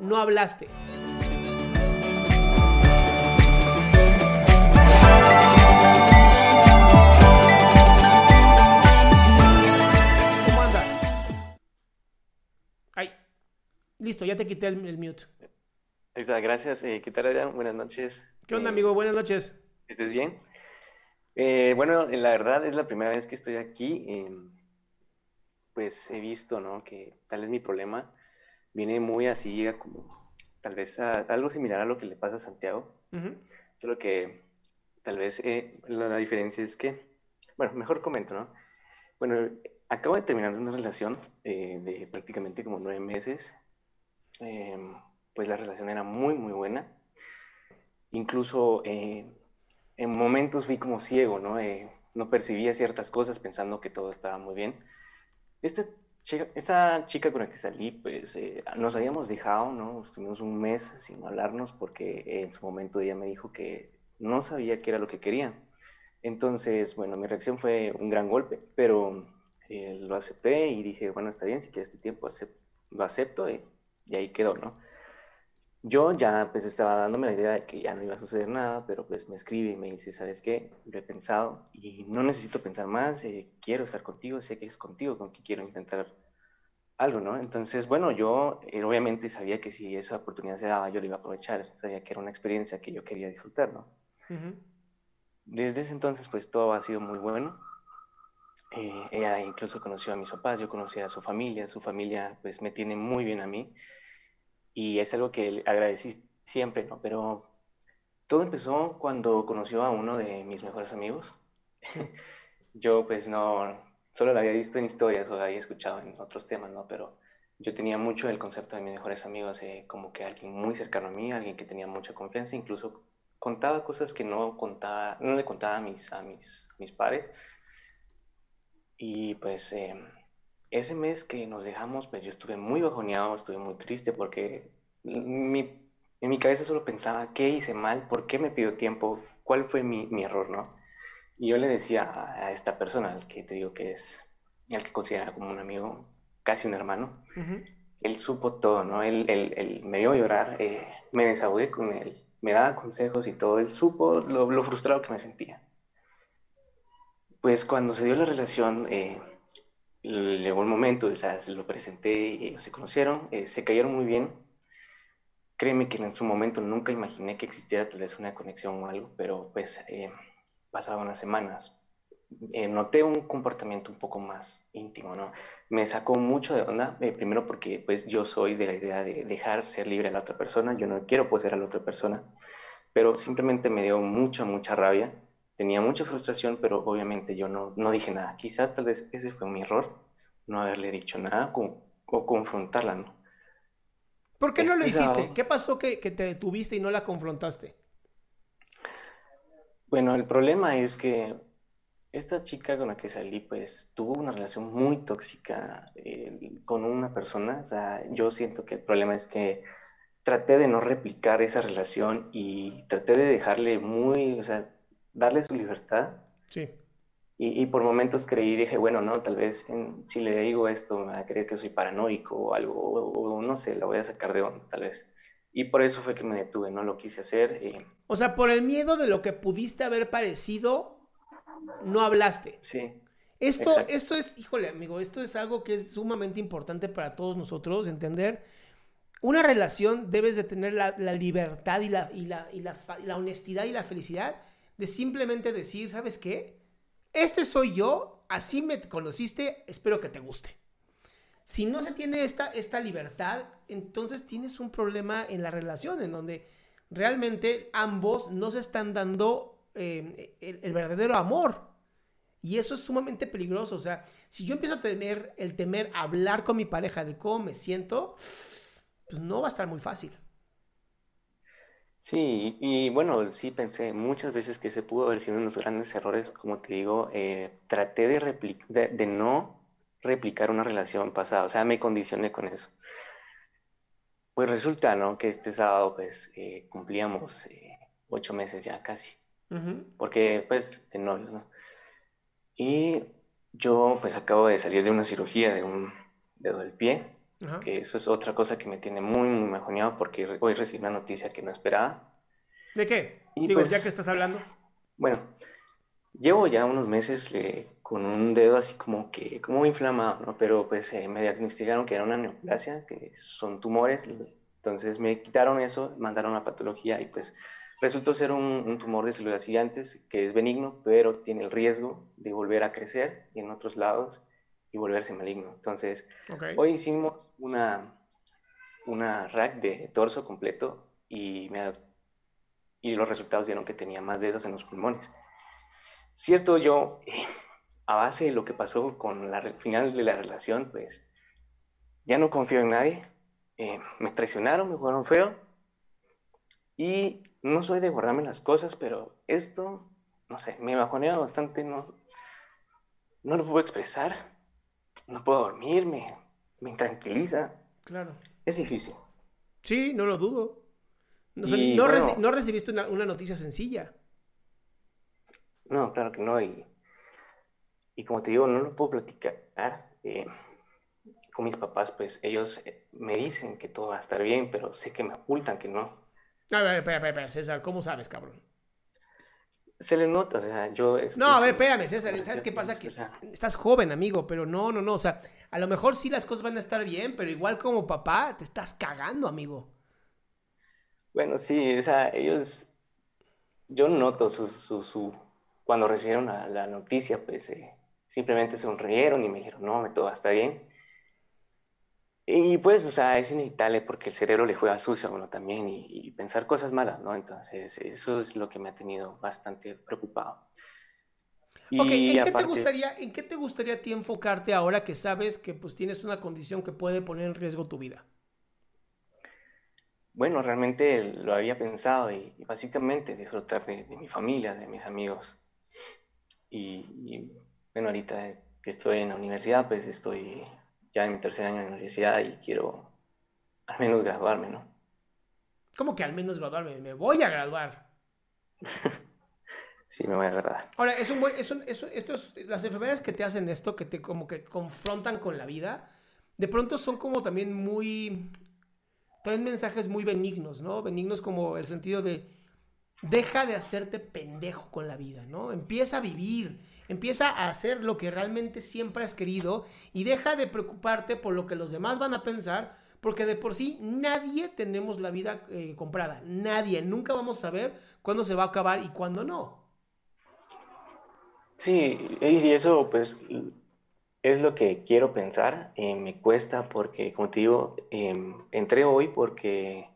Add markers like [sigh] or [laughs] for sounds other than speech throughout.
no hablaste. ¿Cómo andas? Ay, listo, ya te quité el, el mute. Ahí está, gracias. Eh, ¿Qué tal, Adrián? Buenas noches. ¿Qué onda, Eh, amigo? Buenas noches. ¿Estés bien? Eh, bueno, la verdad es la primera vez que estoy aquí. eh, pues he visto, ¿no? Que tal vez mi problema viene muy así, a como tal vez a- algo similar a lo que le pasa a Santiago. Ujú. Solo que tal vez eh, la, la diferencia es que, bueno, mejor comento, ¿no? Bueno, acabo de terminar una relación eh, de prácticamente como nueve meses. Em, pues la relación era muy, muy buena. Incluso eh, en momentos fui como ciego, ¿no? Eh, no percibía ciertas cosas pensando que todo estaba muy bien. Esta chica, esta chica con la que salí, pues eh, nos habíamos dejado, ¿no? Estuvimos un mes sin hablarnos porque en su momento ella me dijo que no sabía qué era lo que quería. Entonces, bueno, mi reacción fue un gran golpe, pero eh, lo acepté y dije, bueno, está bien, si quieres este tiempo lo acepto y ahí quedó, ¿no? Yo ya pues estaba dándome la idea de que ya no iba a suceder nada, pero pues me escribe y me dice, ¿sabes qué? Lo he pensado y no necesito pensar más, eh, quiero estar contigo, sé que es contigo con quien quiero intentar algo, ¿no? Entonces, bueno, yo eh, obviamente sabía que si esa oportunidad se daba, yo la iba a aprovechar, sabía que era una experiencia que yo quería disfrutar, ¿no? Ujú. Desde ese entonces, pues todo ha sido muy bueno. Eh, ella incluso conoció a mis papás, yo conocí a su familia, su familia pues me tiene muy bien a mí y es algo que agradecí siempre, ¿no? Pero todo empezó cuando conoció a uno de mis mejores amigos. [laughs] Yo pues no, solo lo había visto en historias o lo había escuchado en otros temas, ¿no? Pero yo tenía mucho el concepto de mis mejores amigos, eh, como que alguien muy cercano a mí, alguien que tenía mucha confianza, incluso contaba cosas que no contaba, no le contaba a mis, a mis, mis pares. Y pues eh, ese mes que nos dejamos, pues yo estuve muy bajoneado, estuve muy triste porque mi- en mi cabeza solo pensaba, ¿qué hice mal? ¿Por qué me pidió tiempo? ¿Cuál fue mi, mi error, no? Y yo le decía a, a esta persona, al que te digo que es, al que considera como un amigo, casi un hermano, Ujú. él supo todo, ¿no? Él, él- él me vio llorar, eh, me desahogué con él, me daba consejos y todo, él supo lo, lo frustrado que me sentía. Pues cuando se dio la relación, eh, llegó el momento, o sea, se lo presenté y ellos se conocieron, eh, se cayeron muy bien. Créeme que en su momento nunca imaginé que existiera tal vez una conexión o algo, pero pues eh, pasaban las semanas. Eh, noté un comportamiento un poco más íntimo, ¿no? Me sacó mucho de onda, eh, primero porque pues yo soy de la idea de dejar ser libre a la otra persona, yo no quiero poseer a la otra persona, pero simplemente me dio mucha, mucha rabia, tenía mucha frustración, pero obviamente yo no, no dije nada. Quizás tal vez ese fue mi error, no haberle dicho nada o, o confrontarla, ¿no? ¿Por qué no lo Este hiciste? ¿Qué pasó que, que te detuviste y no la confrontaste? Bueno, el problema es que esta chica con la que salí, pues tuvo una relación muy tóxica eh, con una persona. O sea, yo siento que el problema es que traté de no replicar esa relación y traté de dejarle muy, o sea, darle su libertad. Sí. Y, y, por momentos creí, dije, bueno, no, tal vez en, si le digo esto me va a creer que soy paranoico o algo, o, no sé, la voy a sacar de onda, tal vez. Y por eso fue que me detuve, no lo quise hacer. O sea, por el miedo de lo que pudiste haber parecido, no hablaste. Sí. Esto, esto es, híjole, amigo, esto es algo que es sumamente importante para todos nosotros, entender. Una relación debes de tener la, libertad y la, y, la, y la honestidad y la felicidad de simplemente decir, ¿sabes qué? Este soy yo, así me conociste, espero que te guste. Si no se tiene esta, esta libertad, entonces tienes un problema en la relación, en donde realmente ambos no se están dando eh, el, verdadero amor. Y eso es sumamente peligroso. O sea, si yo empiezo a tener el temer hablar con mi pareja de cómo me siento, pues no va a estar muy fácil. Sí, y bueno, sí pensé muchas veces que ese pudo haber sido uno de los grandes errores, como te digo, eh, traté de, de, no replicar una relación pasada, o sea, me condicioné con eso. Pues resulta, ¿no? Que este sábado, pues, eh, cumplíamos eh, ocho meses ya casi, porque, pues, de novios, ¿no? Y yo, pues, acabo de salir de una cirugía de un dedo del pie, que eso es otra cosa que me tiene muy, muy majoneado porque hoy recibí una noticia que no esperaba. ¿De qué? Digo, pues, ya que estás hablando. Bueno, llevo ya unos meses eh, con un dedo así como que, como inflamado, ¿no? Pero pues eh, me diagnosticaron que era una neoplasia, que son tumores, entonces me quitaron eso, mandaron a patología y pues resultó ser un, tumor de células gigantes que es benigno, pero tiene el riesgo de volver a crecer en otros lados y volverse maligno. Entonces, hoy hicimos una, una rack de torso completo y, me, y los resultados dieron que tenía más de esos en los pulmones. Cierto, yo, eh, a base de lo que pasó con la final de la relación, pues ya no confío en nadie. Eh, me traicionaron, me jugaron feo. Y no soy de guardarme las cosas, pero esto, no sé, me bajonea bastante, no, no lo puedo expresar, no puedo dormir, me, me intranquiliza. Claro. Es difícil. Sí, no lo dudo. No, recibiste una, noticia sencilla. No, claro que no. Y, y como te digo, no lo puedo platicar. Eh, con mis papás, pues ellos eh, me dicen que todo va a estar bien, pero sé que me ocultan que no. A ver, espera, espera, César, ¿cómo sabes, cabrón? Se le nota, o sea, yo... no, a ver, espérame, César, ¿sabes qué pasa? Que estás joven, amigo, pero no, no, no, o sea, a lo mejor sí las cosas van a estar bien, pero igual como papá, te estás cagando, amigo. Bueno, sí, o sea, ellos, yo noto su, su, su cuando recibieron la, la noticia, pues eh, simplemente sonrieron y me dijeron, no, todo va a estar bien. Y pues, o sea, es inevitable porque el cerebro le juega sucio a uno también y, pensar cosas malas, ¿no? Entonces, eso es lo que me ha tenido bastante preocupado. ok, ¿en, qué te gustaría, ¿en qué te gustaría a ti enfocarte ahora que sabes que pues tienes una condición que puede poner en riesgo tu vida? Bueno, realmente lo había pensado y, básicamente disfrutar de, mi familia, de mis amigos. Y, y bueno, ahorita que estoy en la universidad, pues estoy ya en mi tercer año de universidad y quiero al menos graduarme, ¿no? ¿Cómo que al menos graduarme? Me voy a graduar. [laughs] sí, me voy a graduar. Ahora, es un buen, es un, estos, las enfermedades que te hacen esto, que te como que confrontan con la vida, de pronto son como también muy, traen mensajes muy benignos, ¿no? Benignos como el sentido de, deja de hacerte pendejo con la vida, ¿no? Empieza a vivir, Empieza a hacer lo que realmente siempre has querido y deja de preocuparte por lo que los demás van a pensar, porque de por sí nadie tenemos la vida eh, comprada. Nadie. Nunca vamos a saber cuándo se va a acabar y cuándo no. Sí, y eso pues es lo que quiero pensar. Eh, me cuesta porque, como te digo, em, entré hoy porque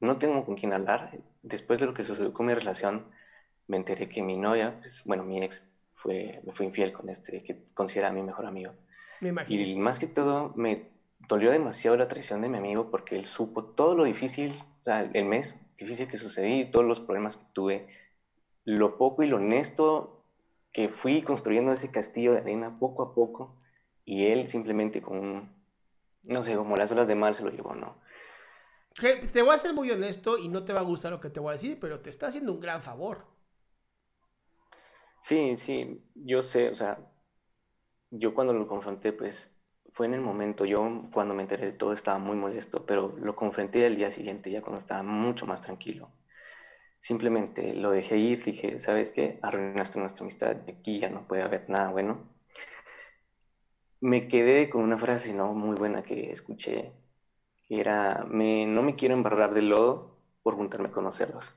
no tengo con quién hablar. Después de lo que sucedió con mi relación, me enteré que mi novia, pues, bueno, mi ex, fue, me fue infiel con este que considera a mi mejor amigo. Me imagino. Y más que todo, me dolió demasiado la traición de mi amigo porque él supo todo lo difícil, o sea, el mes difícil que sucedí, todos los problemas que tuve, lo poco y lo honesto que fui construyendo ese castillo de arena poco a poco y él simplemente con, no sé, como las olas de mar se lo llevó, ¿no? te voy a ser muy honesto y no te va a gustar lo que te voy a decir, pero te está haciendo un gran favor. Sí, sí, yo sé, o sea, yo cuando lo confronté, pues fue en el momento, yo cuando me enteré de todo estaba muy molesto, pero lo confronté el día siguiente, ya cuando estaba mucho más tranquilo. Simplemente lo dejé ir, dije, ¿sabes qué? Arruinaste nuestra amistad, de aquí ya no puede haber nada bueno. Me quedé con una frase no muy buena que escuché, que era, me, no me quiero embarrar de lodo por juntarme a conocerlos.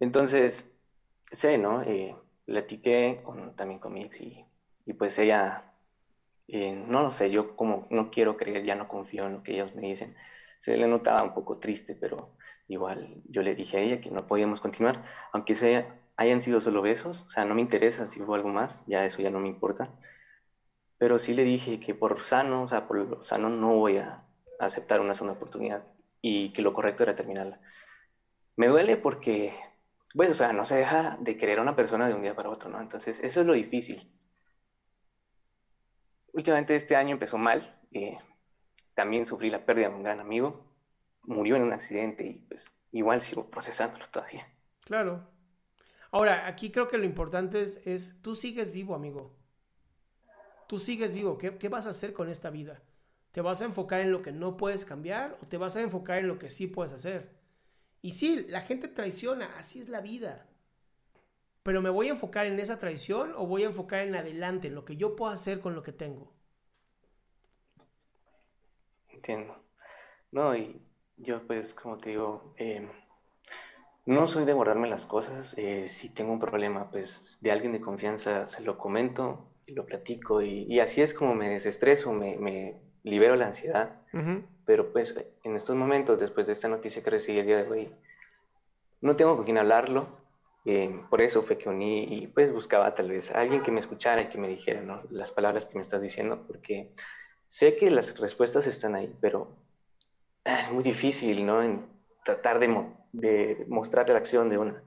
Entonces, sé, ¿no? Eh, platiqué con, también con mi ex y, y pues ella eh, no lo sé, yo como no quiero creer, ya no confío en lo que ellos me dicen. Se le notaba un poco triste, pero igual yo le dije a ella que no podíamos continuar, aunque sea, hayan sido solo besos, o sea, no me interesa si hubo algo más, ya eso ya no me importa. Pero sí le dije que por sano, o sea, por sano no voy a aceptar una sola oportunidad y que lo correcto era terminarla. Me duele porque, pues, o sea, no se deja de querer a una persona de un día para otro, ¿no? Entonces, eso es lo difícil últimamente este año empezó mal. Eh, también sufrí la pérdida de un gran amigo. Murió en un accidente y pues igual sigo procesándolo todavía. Claro. Ahora, aquí creo que lo importante es, es tú sigues vivo, amigo. Tú sigues vivo. ¿Qué, ¿Qué vas a hacer con esta vida? ¿Te vas a enfocar en lo que no puedes cambiar o te vas a enfocar en lo que sí puedes hacer? Y sí, la gente traiciona, así es la vida. Pero me voy a enfocar en esa traición o voy a enfocar en adelante, en lo que yo puedo hacer con lo que tengo. Entiendo. No, y yo pues como te digo, em, no soy de guardarme las cosas. Eh, si tengo un problema, pues de alguien de confianza se lo comento y lo platico y, así es como me desestreso, me, me libero la ansiedad. Pero pues en estos momentos, después de esta noticia que recibí el día de hoy, no tengo con quién hablarlo eh, por eso fue que uní y pues buscaba tal vez a alguien que me escuchara y que me dijera ¿no? las palabras que me estás diciendo, porque sé que las respuestas están ahí, pero es muy difícil, ¿no? En tratar de, de mostrar la acción de una.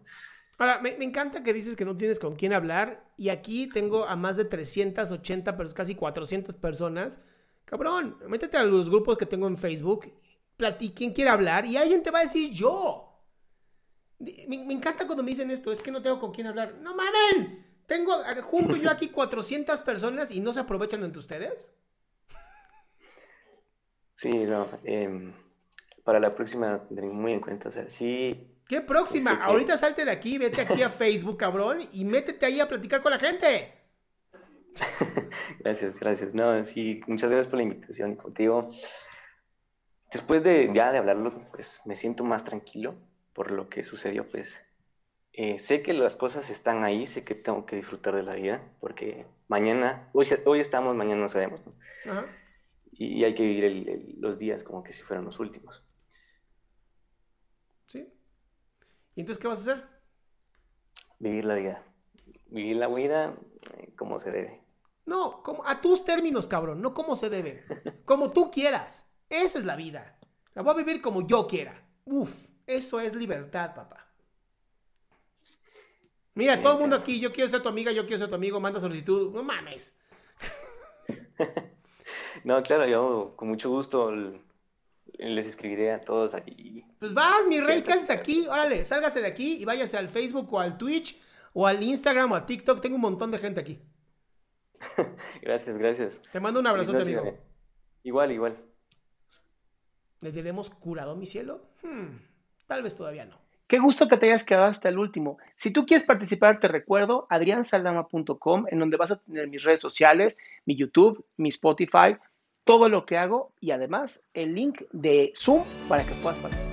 Ahora, me, me, encanta que dices que no tienes con quién hablar y aquí tengo a más de 380, pero casi 400 personas. Cabrón, métete a los grupos que tengo en Facebook, quién quiere hablar y alguien te va a decir yo. Me, encanta cuando me dicen esto, es que no tengo con quién hablar. ¡No mamen! Tengo junto yo aquí 400 personas y no se aprovechan entre ustedes. Sí, no. Em, para la próxima tendré muy en cuenta. O sea, sí. ¿Qué próxima? Ahorita salte de aquí, vete aquí a Facebook, cabrón, y métete ahí a platicar con la gente. [laughs] gracias, gracias. No, sí, muchas gracias por la invitación contigo. Después de ya de hablarlo, pues me siento más tranquilo por lo que sucedió, pues eh, sé que las cosas están ahí, sé que tengo que disfrutar de la vida, porque mañana, hoy, hoy estamos, mañana no sabemos, Y, hay que vivir los días como que si fueran los últimos. ¿Sí? ¿Y entonces qué vas a hacer? Vivir la vida. Vivir la vida eh, como se debe. No, como, a tus términos, cabrón, no como se debe. Como tú quieras. Esa es la vida. La voy a vivir como yo quiera. Uf. Eso es libertad, papá. Mira, todo el mundo aquí, yo quiero ser tu amiga, yo quiero ser tu amigo, manda solicitud. No mames. [laughs] no, claro, yo con mucho gusto les escribiré a todos aquí. Pues vas, mi rey, ¿qué haces aquí? Órale, sálgase de aquí y váyase al Facebook o al Twitch o al Instagram o a TikTok. Tengo un montón de gente aquí. [laughs] gracias, gracias. Te mando un abrazo, amigo. Igual, igual. ¿Le diremos curado mi cielo? Hmm. Tal vez todavía no. Qué gusto que te hayas quedado hasta el último. Si tú quieres participar, te recuerdo adriansaldama.com, en donde vas a tener mis redes sociales, mi YouTube, mi Spotify, todo lo que hago y además el link de Zoom para que puedas participar.